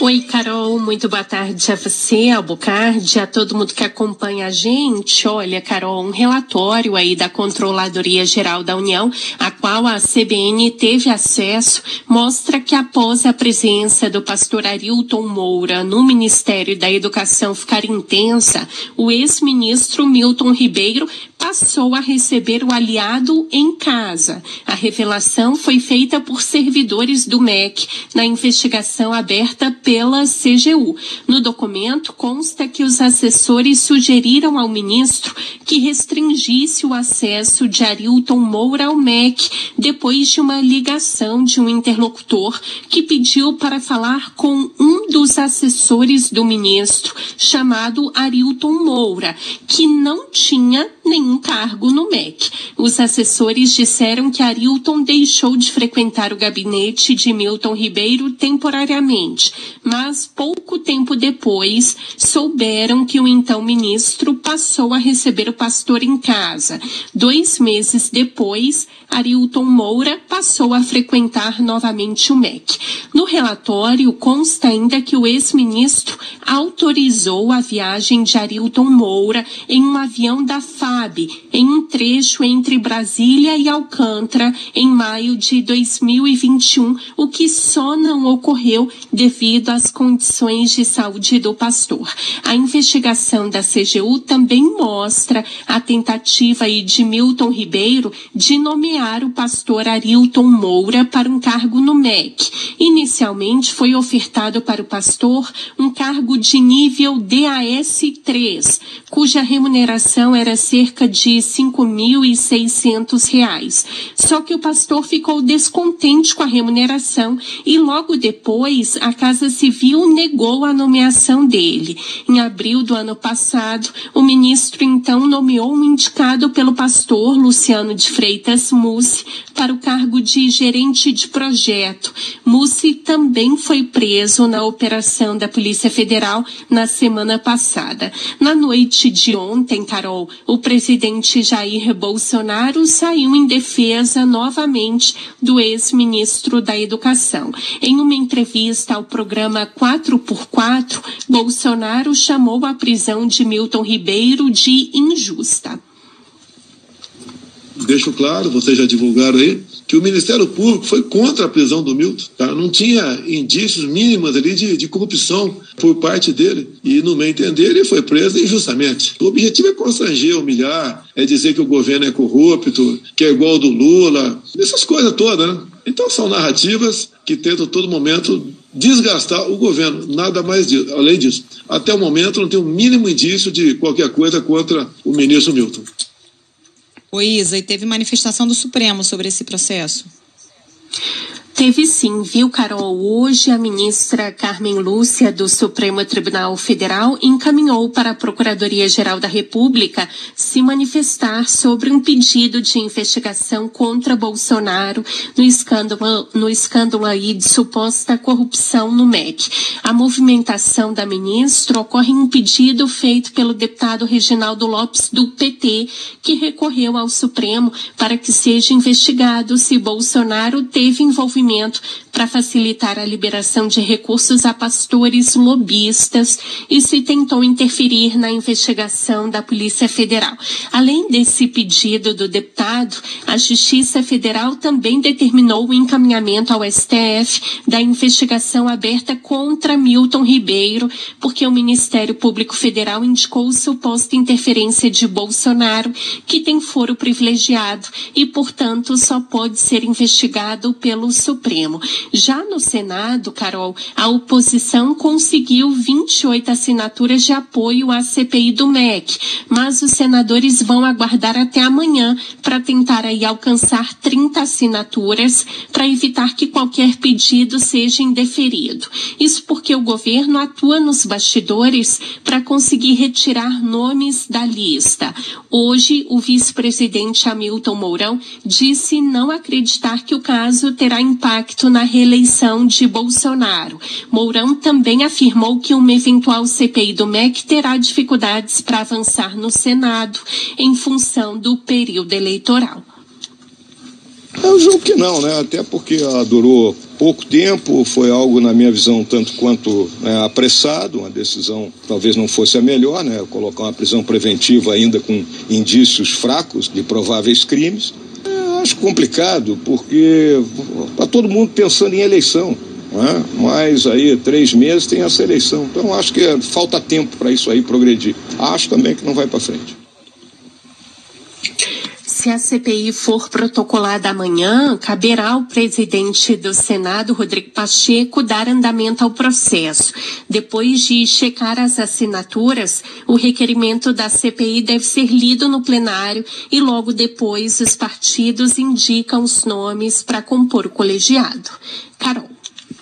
Oi, Carol, muito boa tarde a você, ao Bocardi, a todo mundo que acompanha a gente. Olha, Carol, um relatório aí da Controladoria Geral da União, a qual a CBN teve acesso, mostra que após a presença do pastor Arilton Moura no Ministério da Educação ficar intensa, o ex-ministro Milton Ribeiro passou a receber o aliado em casa. A revelação foi feita por servidores do MEC na investigação aberta pela CGU. No documento consta que os assessores sugeriram ao ministro que restringisse o acesso de Arilton Moura ao MEC depois de uma ligação de um interlocutor que pediu para falar com um dos assessores do ministro, chamado Arilton Moura, que não tinha nenhum cargo no MEC. Os assessores disseram que Arilton deixou de frequentar o gabinete de Milton Ribeiro temporariamente, mas pouco tempo depois souberam que o então ministro passou a receber o pastor em casa. Dois meses depois, Arilton Moura passou a frequentar novamente o MEC. No relatório consta ainda que o ex-ministro autorizou a viagem de Arilton Moura em um avião da FAB em um trecho entre Brasília e Alcântara em maio de 2021, o que só não ocorreu devido às condições de saúde do pastor. A investigação da CGU também mostra a tentativa de Milton Ribeiro de nomear o pastor Arilton Moura para um cargo no MEC. Inicialmente foi ofertado para o pastor um cargo de nível DAS3, cuja remuneração era cerca de R$ 5.600. Só que o pastor ficou descontente com a remuneração e logo depois a Casa Civil negou a nomeação dele. Em abril do ano passado, o ministro então nomeou um indicado pelo pastor Luciano de Freitas Mussi para o cargo de gerente de projeto. Mussi também foi preso na operação da Polícia Federal na semana passada. Na noite de ontem, Carol, o presidente Jair Bolsonaro saiu em defesa novamente do ex-ministro da Educação. Em uma entrevista ao programa 4x4, Bolsonaro chamou a prisão de Milton Ribeiro de injusta deixo claro, vocês já divulgaram aí, que o Ministério Público foi contra a prisão do Milton. Tá? Não tinha indícios mínimos ali de, de corrupção por parte dele. E, no meu entender, ele foi preso injustamente. O objetivo é constranger, humilhar, é dizer que o governo é corrupto, que é igual ao do Lula, essas coisas todas, né? Então são narrativas que tentam todo momento desgastar o governo, nada mais disso, além disso. Até o momento não tem o um mínimo indício de qualquer coisa contra o ministro Milton. Oi, Isa, e teve manifestação do Supremo sobre esse processo? Teve sim, viu, Carol? Hoje a ministra Carmen Lúcia do Supremo Tribunal Federal encaminhou para a Procuradoria-Geral da República se manifestar sobre um pedido de investigação contra Bolsonaro no escândalo, no escândalo aí de suposta corrupção no MEC. A movimentação da ministra ocorre em um pedido feito pelo deputado Reginaldo Lopes do PT, que recorreu ao Supremo para que seja investigado se Bolsonaro teve envolvimento movimento para facilitar a liberação de recursos a pastores lobistas e se tentou interferir na investigação da Polícia Federal. Além desse pedido do deputado, a Justiça Federal também determinou o encaminhamento ao STF da investigação aberta contra Milton Ribeiro, porque o Ministério Público Federal indicou suposta interferência de Bolsonaro, que tem foro privilegiado e, portanto, só pode ser investigado pelo Supremo. Já no Senado, Carol, a oposição conseguiu 28 assinaturas de apoio à CPI do MEC, mas os senadores vão aguardar até amanhã para tentar aí alcançar 30 assinaturas para evitar que qualquer pedido seja indeferido. Isso porque o governo atua nos bastidores para conseguir retirar nomes da lista. Hoje, o vice-presidente Hamilton Mourão disse não acreditar que o caso terá impacto na reeleição de Bolsonaro. Mourão também afirmou que uma eventual CPI do MEC terá dificuldades para avançar no Senado em função do período eleitoral. Eu julgo que não, né? Até porque durou pouco tempo, foi algo, na minha visão, tanto quanto né, apressado, uma decisão talvez não fosse a melhor, né, colocar uma prisão preventiva ainda com indícios fracos de prováveis crimes. Eu acho complicado, porque está todo mundo pensando em eleição. Né? Mas aí, três meses tem essa eleição. Então, acho que falta tempo para isso aí progredir. Acho também que não vai para frente. Se a CPI for protocolada amanhã, caberá ao presidente do Senado, Rodrigo Pacheco, dar andamento ao processo. Depois de checar as assinaturas, o requerimento da CPI deve ser lido no plenário e logo depois os partidos indicam os nomes para compor o colegiado. Carol.